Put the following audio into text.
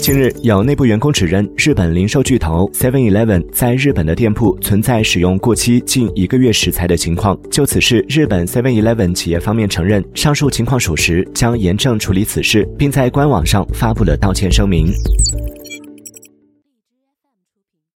近日有内部员工指认日本零售巨头 seven eleven 在日本的店铺存在使用过期近一个月食材的情况就此事日本 seven eleven 企业方面承认上述情况属实将严正处理此事并在官网上发布了道歉声明。